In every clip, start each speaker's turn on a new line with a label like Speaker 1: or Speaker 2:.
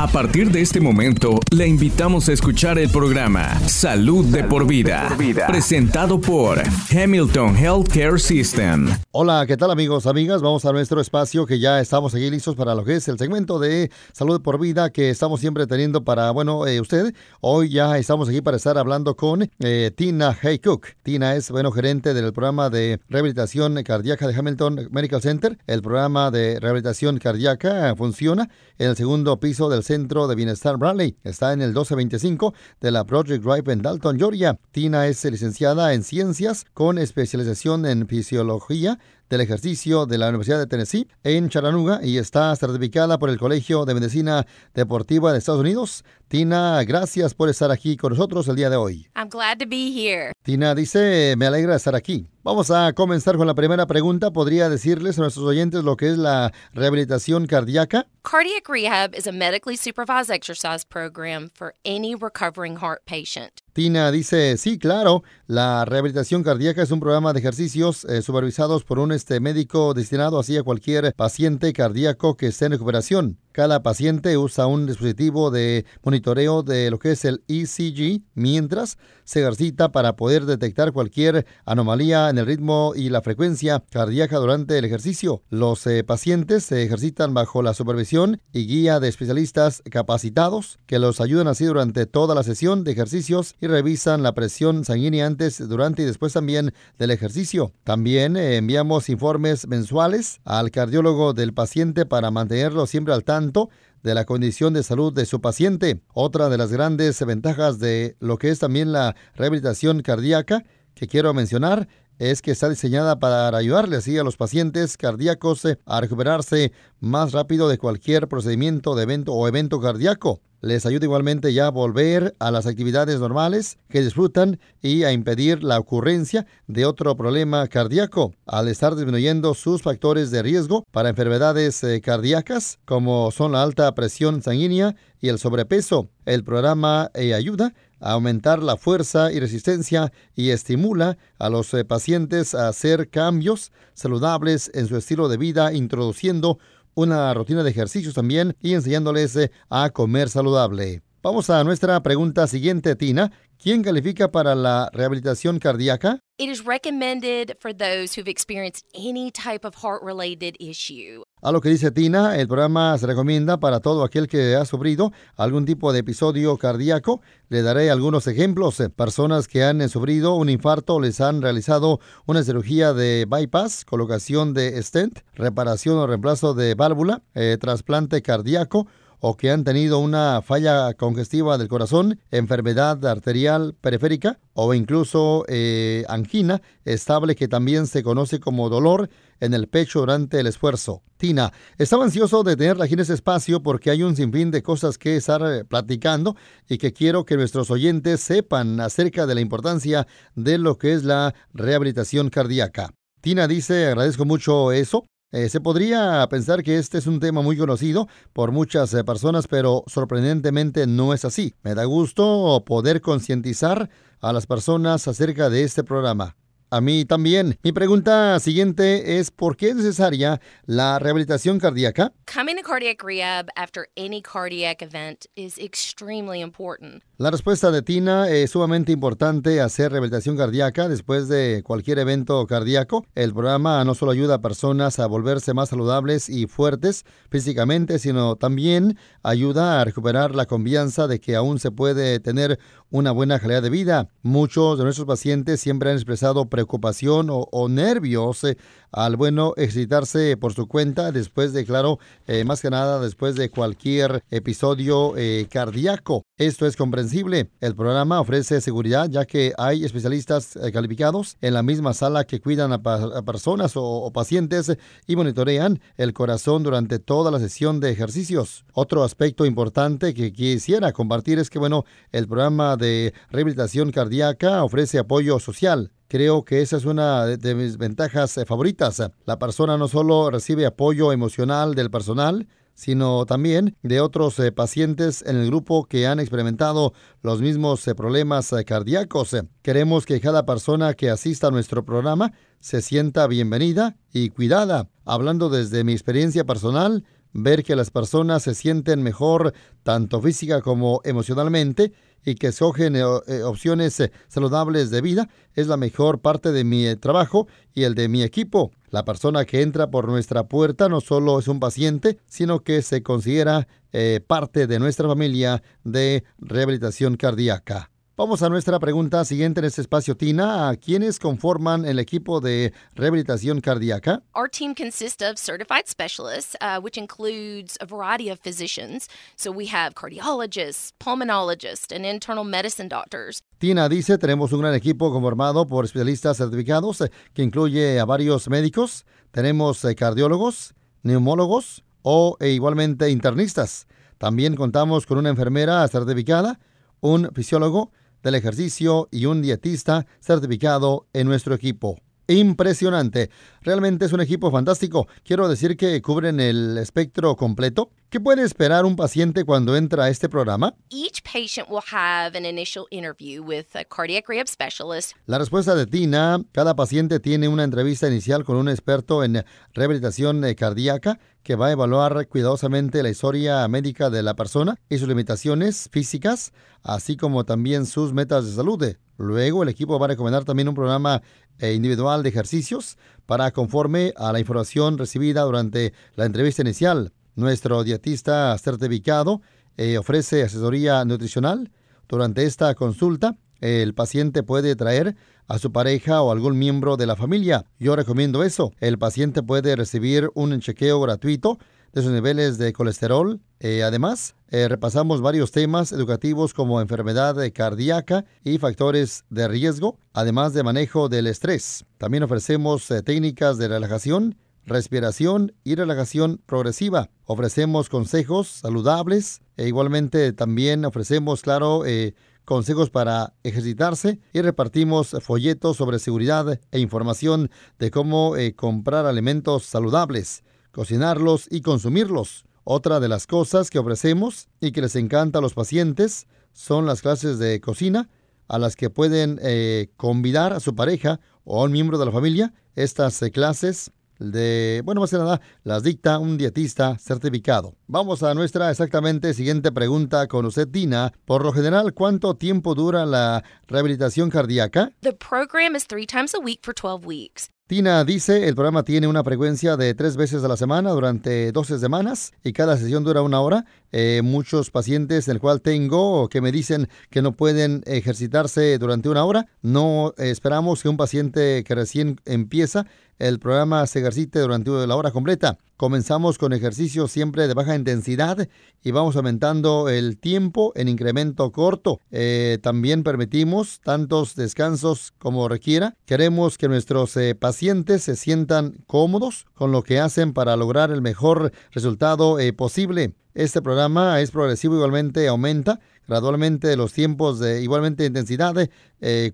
Speaker 1: A partir de este momento, le invitamos a escuchar el programa Salud, de, por vida, presentado por Hamilton Healthcare System.
Speaker 2: Hola, ¿qué tal amigos, amigas? Vamos a nuestro espacio que ya estamos aquí listos para lo que es el segmento de Salud por Vida que estamos siempre teniendo para, bueno, eh, usted. Hoy ya estamos aquí para estar hablando con eh, Tina Haycook. Tina es, bueno, gerente del programa de rehabilitación cardíaca de Hamilton Medical Center. El programa de rehabilitación cardíaca funciona en el segundo piso del Centro de Bienestar Bradley. Está en el 1225 de la Project Drive en Dalton, Georgia. Tina es licenciada en ciencias con especialización en fisiología del Ejercicio de la Universidad de Tennessee en Chattanooga y está certificada por el Colegio de Medicina Deportiva de Estados Unidos. Tina, gracias por estar aquí con nosotros el día de hoy.
Speaker 3: I'm glad to be here.
Speaker 2: Tina dice, me alegra estar aquí. Vamos a comenzar con la primera pregunta. ¿Podría decirles a nuestros oyentes lo que es la rehabilitación cardíaca?
Speaker 3: Cardiac rehab is a medically supervised exercise program for any recovering heart patient.
Speaker 2: Tina dice, sí, claro, la rehabilitación cardíaca es un programa de ejercicios eh, supervisados por un este, médico destinado así a cualquier paciente cardíaco que esté en recuperación. Cada paciente usa un dispositivo de monitoreo de lo que es el ECG mientras se ejercita para poder detectar cualquier anomalía en el ritmo y la frecuencia cardíaca durante el ejercicio. Los eh, pacientes se ejercitan bajo la supervisión y guía de especialistas capacitados que los ayudan así durante toda la sesión de ejercicios y revisan la presión sanguínea antes, durante y después también del ejercicio. También eh, enviamos informes mensuales al cardiólogo del paciente para mantenerlo siempre al tanto de la condición de salud de su paciente. Otra de las grandes ventajas de lo que es también la rehabilitación cardíaca que quiero mencionar es que está diseñada para ayudarle así a los pacientes cardíacos eh, a recuperarse más rápido de cualquier procedimiento de evento o evento cardíaco. Les ayuda igualmente ya a volver a las actividades normales que disfrutan y a impedir la ocurrencia de otro problema cardíaco, al estar disminuyendo sus factores de riesgo para enfermedades eh, cardíacas como son la alta presión sanguínea y el sobrepeso. El programa eh, ayuda aumentar la fuerza y resistencia y estimula a los eh, pacientes a hacer cambios saludables en su estilo de vida, introduciendo una rutina de ejercicios también y enseñándoles eh, a comer saludable. Vamos a nuestra pregunta siguiente, Tina. ¿Quién califica para la rehabilitación cardíaca?
Speaker 3: It is recommended for those who've experienced any type of heart-related issue.
Speaker 2: A lo que dice Tina, el programa se recomienda para todo aquel que ha sufrido algún tipo de episodio cardíaco. Le daré algunos ejemplos. Personas que han sufrido un infarto les han realizado una cirugía de bypass, colocación de stent, reparación o reemplazo de válvula, eh, trasplante cardíaco o que han tenido una falla congestiva del corazón, enfermedad arterial periférica o incluso eh, angina estable que también se conoce como dolor en el pecho durante el esfuerzo. Tina, estaba ansioso de tenerla aquí en ese espacio porque hay un sinfín de cosas que estar eh, platicando y que quiero que nuestros oyentes sepan acerca de la importancia de lo que es la rehabilitación cardíaca. Tina dice, agradezco mucho eso. Eh, se podría pensar que este es un tema muy conocido por muchas eh, personas, pero sorprendentemente no es así. Me da gusto poder concientizar a las personas acerca de este programa. A mí también. Mi pregunta siguiente es ¿por qué es necesaria la rehabilitación cardíaca?
Speaker 3: Coming to cardiac rehab after any cardiac event is extremely important.
Speaker 2: La respuesta de Tina es sumamente importante hacer rehabilitación cardíaca después de cualquier evento cardíaco. El programa no solo ayuda a personas a volverse más saludables y fuertes físicamente, sino también ayuda a recuperar la confianza de que aún se puede tener una buena calidad de vida. Muchos de nuestros pacientes siempre han expresado preocupación o, nervios eh, al bueno excitarse por su cuenta después de, claro, eh, más que nada después de cualquier episodio eh, cardíaco. Esto es comprensible. El programa ofrece seguridad ya que hay especialistas calificados en la misma sala que cuidan a, personas o, o, pacientes y monitorean el corazón durante toda la sesión de ejercicios. Otro aspecto importante que quisiera compartir es que, bueno, el programa de rehabilitación cardíaca ofrece apoyo social. Creo que esa es una de mis ventajas eh, favoritas. La persona no solo recibe apoyo emocional del personal, sino también de otros eh, pacientes en el grupo que han experimentado los mismos eh, problemas cardíacos. Queremos que cada persona que asista a nuestro programa se sienta bienvenida y cuidada. Hablando desde mi experiencia personal, ver que las personas se sienten mejor tanto física como emocionalmente y que escogen eh, eh, opciones eh, saludables de vida es la mejor parte de mi trabajo y el de mi equipo. La persona que entra por nuestra puerta no solo es un paciente, sino que se considera parte de nuestra familia de rehabilitación cardíaca. Vamos a nuestra pregunta siguiente en este espacio, Tina. ¿Quiénes conforman el equipo de rehabilitación cardíaca?
Speaker 3: Our team consists of certified specialists, uh, which includes a variety of physicians. So we have cardiologists, pulmonologists, and internal medicine doctors.
Speaker 2: Tina dice, tenemos un gran equipo conformado por especialistas certificados que incluye a varios médicos. Tenemos eh, cardiólogos, neumólogos o e igualmente internistas. También contamos con una enfermera certificada, un fisiólogo, del ejercicio y un dietista certificado en nuestro equipo. Impresionante. Realmente es un equipo fantástico. Quiero decir que cubren el espectro completo. ¿Qué puede esperar un paciente cuando entra a este programa?
Speaker 3: Each patient will have an initial interview with a cardiac rehab specialist.
Speaker 2: La respuesta de Tina, cada paciente tiene una entrevista inicial con un experto en rehabilitación eh, cardíaca que va a evaluar cuidadosamente la historia médica de la persona y sus limitaciones físicas, así como también sus metas de salud. Luego el equipo va a recomendar también un programa eh, individual de ejercicios para conforme a la información recibida durante la entrevista inicial. Nuestro dietista certificado eh, ofrece asesoría nutricional. Durante esta consulta, el paciente puede traer a su pareja o algún miembro de la familia. Yo recomiendo eso. El paciente puede recibir un chequeo gratuito de niveles de colesterol. Eh, además, eh, repasamos varios temas educativos como enfermedad cardíaca y factores de riesgo, además de manejo del estrés. También ofrecemos eh, técnicas de relajación, respiración y relajación progresiva. Ofrecemos consejos saludables e igualmente también ofrecemos, claro, consejos para ejercitarse y repartimos folletos sobre seguridad e información de cómo eh, comprar alimentos saludables, cocinarlos y consumirlos. Otra de las cosas que ofrecemos y que les encanta a los pacientes son las clases de cocina a las que pueden eh, convidar a su pareja o a un miembro de la familia. Estas eh, clases de, bueno, más que nada, las dicta un dietista certificado. Vamos a nuestra exactamente siguiente pregunta con usted, Tina. Por lo general, ¿cuánto tiempo dura la rehabilitación cardíaca?
Speaker 3: The program is three times a week for 12 weeks.
Speaker 2: Tina dice, el programa tiene una frecuencia de tres veces a la semana durante 12 semanas y cada sesión dura una hora. Eh, muchos pacientes, el cual tengo, que me dicen que no pueden ejercitarse durante una hora. No esperamos que un paciente que recién empieza el programa se ejercite durante la hora completa. Comenzamos con ejercicios siempre de baja intensidad y vamos aumentando el tiempo en incremento corto. Eh, también permitimos tantos descansos como requiera. Queremos que nuestros eh, pacientes se sientan cómodos con lo que hacen para lograr el mejor resultado eh, posible. Este programa es progresivo, igualmente aumenta gradualmente los tiempos de igualmente intensidad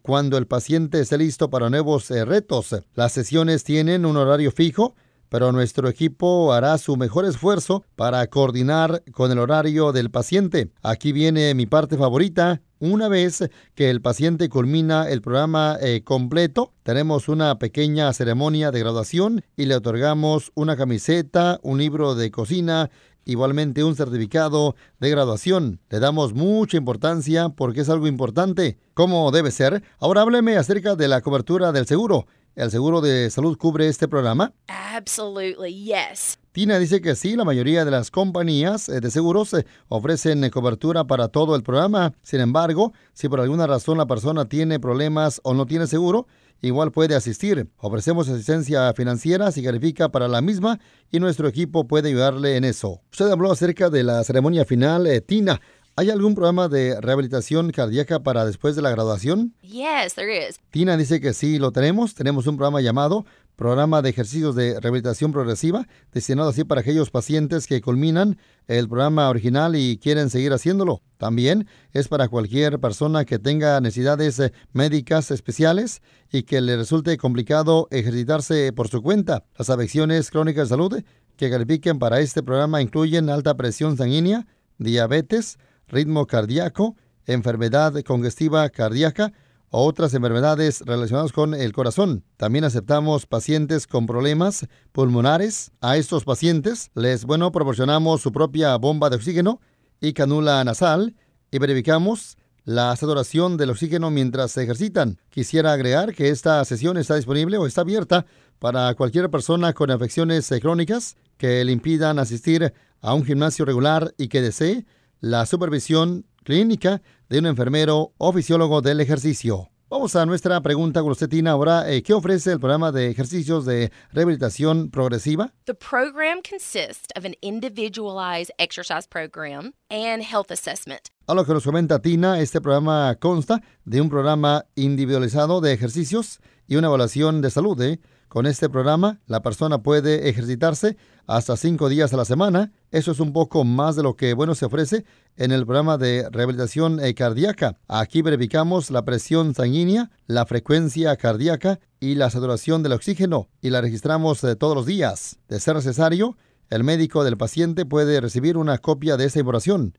Speaker 2: cuando el paciente esté listo para nuevos retos. Las sesiones tienen un horario fijo pero nuestro equipo hará su mejor esfuerzo para coordinar con el horario del paciente. Aquí viene mi parte favorita. Una vez que el paciente culmina el programa eh, completo, tenemos una pequeña ceremonia de graduación y le otorgamos una camiseta, un libro de cocina, igualmente un certificado de graduación. Le damos mucha importancia porque es algo importante, como debe ser. Ahora hábleme acerca de la cobertura del seguro. ¿El seguro de salud cubre este programa?
Speaker 3: Absolutely, yes.
Speaker 2: Tina dice que sí, la mayoría de las compañías eh, de seguros eh, ofrecen eh, cobertura para todo el programa. Sin embargo, si por alguna razón la persona tiene problemas o no tiene seguro, igual puede asistir. Ofrecemos asistencia financiera si califica para la misma y nuestro equipo puede ayudarle en eso. Usted habló acerca de la ceremonia final, Tina. ¿Hay algún programa de rehabilitación cardíaca para después de la graduación?
Speaker 3: Yes, there is.
Speaker 2: Tina dice que sí, lo tenemos. Tenemos un programa llamado Programa de Ejercicios de Rehabilitación Progresiva, destinado así para aquellos pacientes que culminan el programa original y quieren seguir haciéndolo. También es para cualquier persona que tenga necesidades eh, médicas especiales y que le resulte complicado ejercitarse por su cuenta. Las afecciones crónicas de salud que califiquen para este programa incluyen alta presión sanguínea, diabetes, ritmo cardíaco, enfermedad congestiva cardíaca, otras enfermedades relacionadas con el corazón. También aceptamos pacientes con problemas pulmonares. A estos pacientes les, bueno, proporcionamos su propia bomba de oxígeno y canula nasal y verificamos la saturación del oxígeno mientras se ejercitan. Quisiera agregar que esta sesión está disponible o está abierta para cualquier persona con afecciones crónicas que le impidan asistir a un gimnasio regular y que desee la supervisión clínica de un enfermero o fisiólogo del ejercicio. Vamos a nuestra pregunta con usted, Tina. Ahora, eh, ¿qué ofrece el programa de ejercicios de rehabilitación progresiva?
Speaker 3: The program consists of an individualized exercise program and health assessment.
Speaker 2: A lo que nos comenta Tina, este programa consta de un programa individualizado de ejercicios y una evaluación de salud. ¿eh? Con este programa, la persona puede ejercitarse hasta cinco días a la semana. Eso es un poco más de lo que, bueno, se ofrece en el programa de rehabilitación eh, cardíaca. Aquí verificamos la presión sanguínea, la frecuencia cardíaca y la saturación del oxígeno y la registramos eh, todos los días. De ser necesario, el médico del paciente puede recibir una copia de esa información.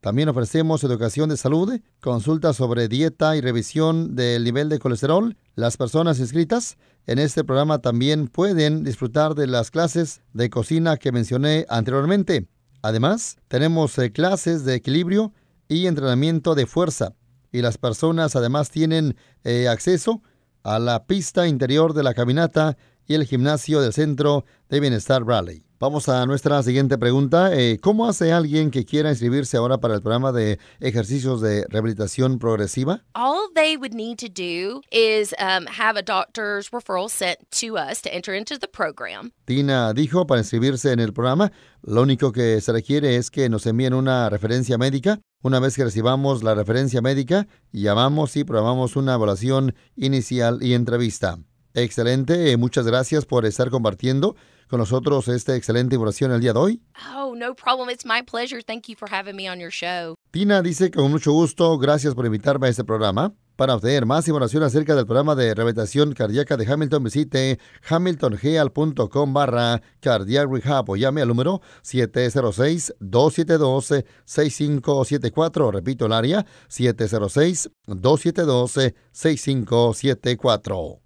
Speaker 2: También ofrecemos educación de salud, consultas sobre dieta y revisión del nivel de colesterol. Las personas inscritas en este programa también pueden disfrutar de las clases de cocina que mencioné anteriormente. Además, tenemos eh, clases de equilibrio y entrenamiento de fuerza. Y las personas además tienen eh, acceso a la pista interior de la caminata y el gimnasio del Centro de Bienestar Raleigh. Vamos a nuestra siguiente pregunta. Eh, ¿Cómo hace alguien que quiera inscribirse ahora para el programa de ejercicios de rehabilitación progresiva?
Speaker 3: All they would need to do is um, have a doctor's referral sent to us to enter into the program.
Speaker 2: Tina dijo para inscribirse en el programa, lo único que se requiere es que nos envíen una referencia médica. Una vez que recibamos la referencia médica, llamamos y programamos una evaluación inicial y entrevista. Excelente, eh, muchas gracias por estar compartiendo con nosotros esta excelente información el día de hoy.
Speaker 3: Oh, no problem. It's my pleasure. Thank you for having me on your show.
Speaker 2: Tina dice que con mucho gusto, gracias por invitarme a este programa. Para obtener más información acerca del programa de rehabilitación cardíaca de Hamilton, visite hamiltongeal.com barra cardiac rehab o llame al número 706-272-6574. Repito el área, 706-272-6574.